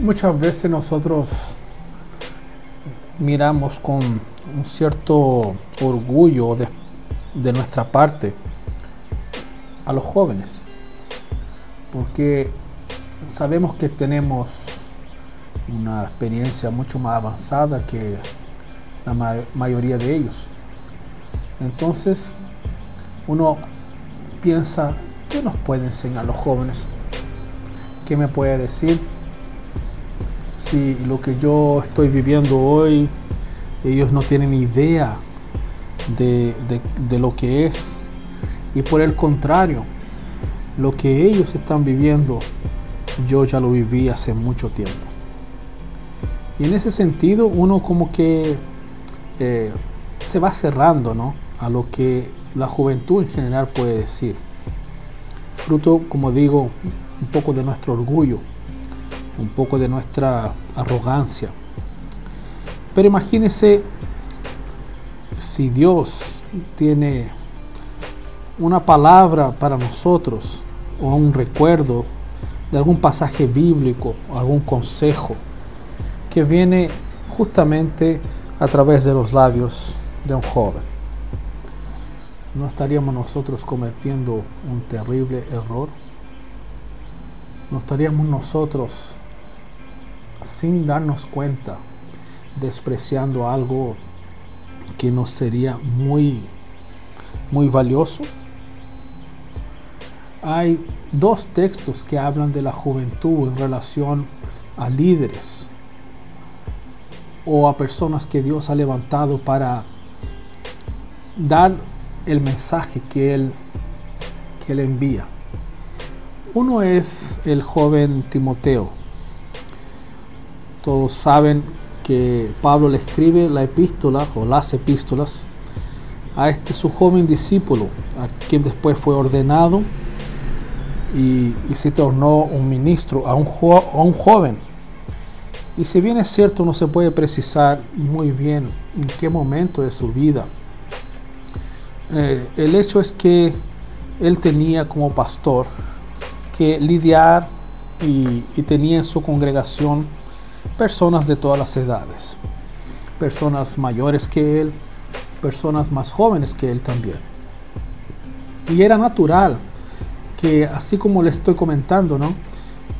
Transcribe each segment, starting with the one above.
Muchas veces nosotros miramos con un cierto orgullo de, de nuestra parte a los jóvenes, porque sabemos que tenemos una experiencia mucho más avanzada que la ma mayoría de ellos. Entonces, uno piensa, ¿qué nos puede enseñar los jóvenes? ¿Qué me puede decir? Si lo que yo estoy viviendo hoy, ellos no tienen idea de, de, lo que es. Y por el contrario, lo que ellos están viviendo, yo ya lo viví hace mucho tiempo. Y en ese sentido, uno como que eh, se va cerrando ¿no? a lo que la juventud en general puede decir. Fruto, como digo, un poco de nuestro orgullo, un poco de nuestra arrogancia. Pero imagínese si Dios tiene una palabra para nosotros o un recuerdo de algún pasaje bíblico o algún consejo que viene justamente a través de los labios de un joven. ¿No estaríamos nosotros cometiendo un terrible error? ¿No estaríamos nosotros, sin darnos cuenta, despreciando algo que nos sería muy, muy valioso? Hay dos textos que hablan de la juventud en relación a líderes o a personas que Dios ha levantado para dar el mensaje que Él, que él envía. Uno es el joven Timoteo. Todos saben que Pablo le escribe la epístola o las epístolas a este su joven discípulo, a quien después fue ordenado y, y se tornó un ministro, a un, a un joven. Y si bien es cierto, no se puede precisar muy bien en qué momento de su vida, eh, el hecho es que él tenía como pastor que lidiar y, y tenía en su congregación personas de todas las edades, personas mayores que él, personas más jóvenes que él también. Y era natural que así como le estoy comentando, ¿no?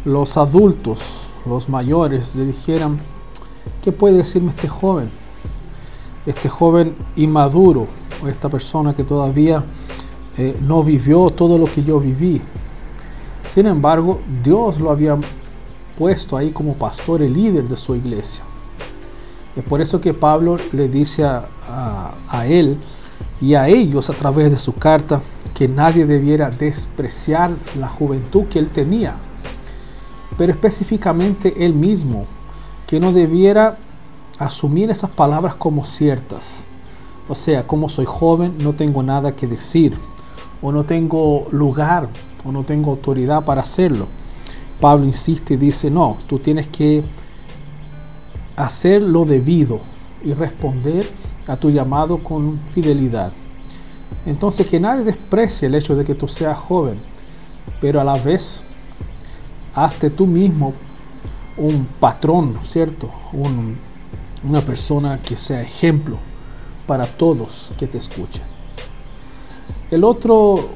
Los adultos, los mayores le dijeran, ¿qué puede decirme este joven? Este joven inmaduro, esta persona que todavía eh, no vivió todo lo que yo viví. Sin embargo, Dios lo había puesto ahí como pastor y líder de su iglesia. Es por eso que Pablo le dice a, a, a él y a ellos a través de su carta que nadie debiera despreciar la juventud que él tenía, pero específicamente él mismo, que no debiera asumir esas palabras como ciertas. O sea, como soy joven, no tengo nada que decir, o no tengo lugar, o no tengo autoridad para hacerlo. Pablo insiste y dice, no, tú tienes que hacer lo debido y responder a tu llamado con fidelidad. Entonces que nadie desprecie el hecho de que tú seas joven, pero a la vez hazte tú mismo un patrón, ¿cierto? Un, una persona que sea ejemplo para todos que te escuchen. El otro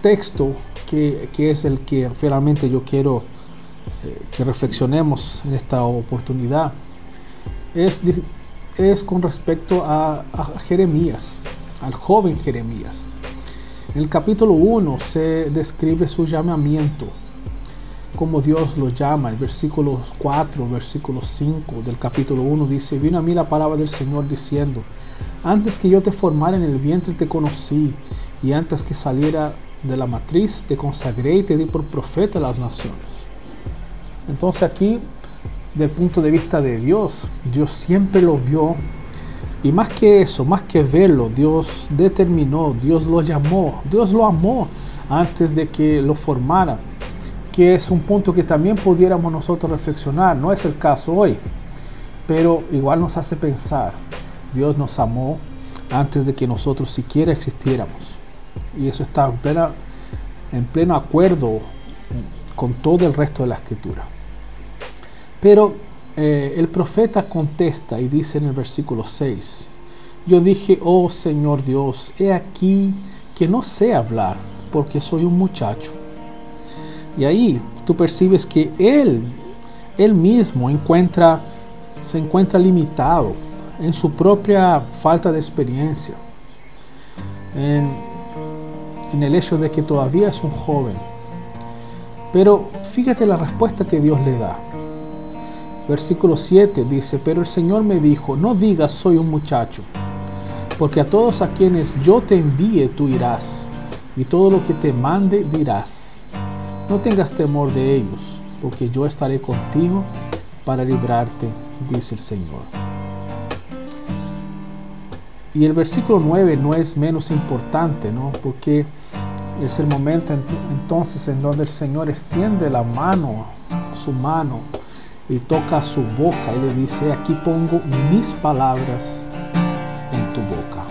texto que, es el que realmente yo quiero eh, que reflexionemos en esta oportunidad es, es con respecto a, a Jeremías al joven Jeremías. En el capítulo 1 se describe su llamamiento, como Dios lo llama. El versículo 4, versículo 5 del capítulo 1 dice, vino a mí la palabra del Señor diciendo, antes que yo te formara en el vientre te conocí, y antes que saliera de la matriz te consagré y te di por profeta a las naciones. Entonces aquí, del punto de vista de Dios, Dios siempre lo vio y más que eso, más que verlo, Dios determinó, Dios lo llamó, Dios lo amó antes de que lo formara, que es un punto que también pudiéramos nosotros reflexionar. No es el caso hoy, pero igual nos hace pensar. Dios nos amó antes de que nosotros siquiera existiéramos. Y eso está en, pleno acuerdo con todo el resto de la escritura. Pero eh, el profeta contesta y dice en el versículo 6, yo dije, oh Señor Dios, he aquí que no sé hablar porque soy un muchacho. Y ahí tú percibes que él, él mismo encuentra, se encuentra limitado en su propia falta de experiencia, en, en el hecho de que todavía es un joven. Pero fíjate la respuesta que Dios le da. Versículo 7 dice, pero el Señor me dijo, no digas soy un muchacho, porque a todos a quienes yo te envíe tú irás, y todo lo que te mande dirás. No tengas temor de ellos, porque yo estaré contigo para librarte, dice el Señor. Y el versículo 9 no es menos importante, ¿no? Porque es el momento entonces en donde el Señor extiende la mano, su mano, y toca su boca y le dice, aquí pongo mis palabras en tu boca.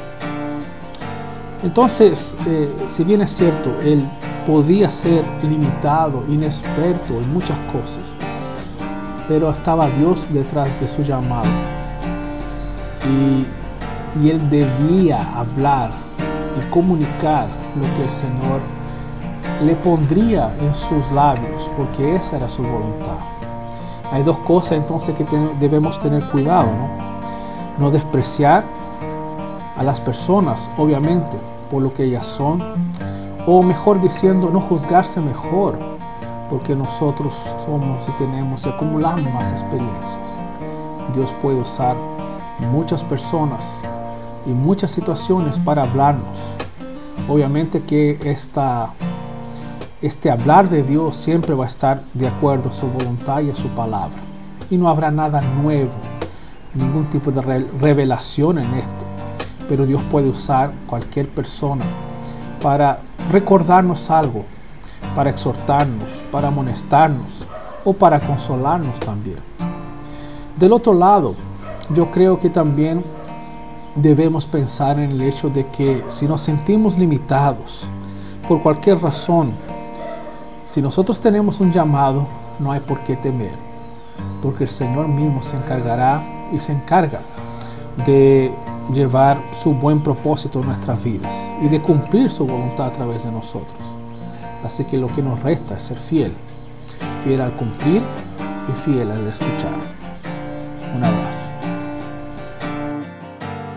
Entonces, eh, si bien es cierto, él podía ser limitado, inexperto en muchas cosas, pero estaba Dios detrás de su llamado. Y y él debía hablar y comunicar lo que el Señor le pondría en sus labios, porque esa era su voluntad. Hay dos cosas entonces que debemos tener cuidado, ¿no? No despreciar a las personas, obviamente, por lo que ellas son, o mejor diciendo, no juzgarse mejor, porque nosotros somos y tenemos y acumulamos más experiencias. Dios puede usar muchas personas y muchas situaciones para hablarnos. Obviamente que esta, este hablar de Dios siempre va a estar de acuerdo a su voluntad y a su palabra. Y no habrá nada nuevo, ningún tipo de revelación en esto. Pero Dios puede usar cualquier persona para recordarnos algo, para exhortarnos, para amonestarnos o para consolarnos también. Del otro lado, yo creo que también debemos pensar en el hecho de que si nos sentimos limitados por cualquier razón, si nosotros tenemos un llamado, no hay por qué temer, porque el Señor mismo se encargará y se encarga de llevar su buen propósito en nuestras vidas y de cumplir su voluntad a través de nosotros. Así que lo que nos resta es ser fiel, fiel al cumplir y fiel al escuchar. Un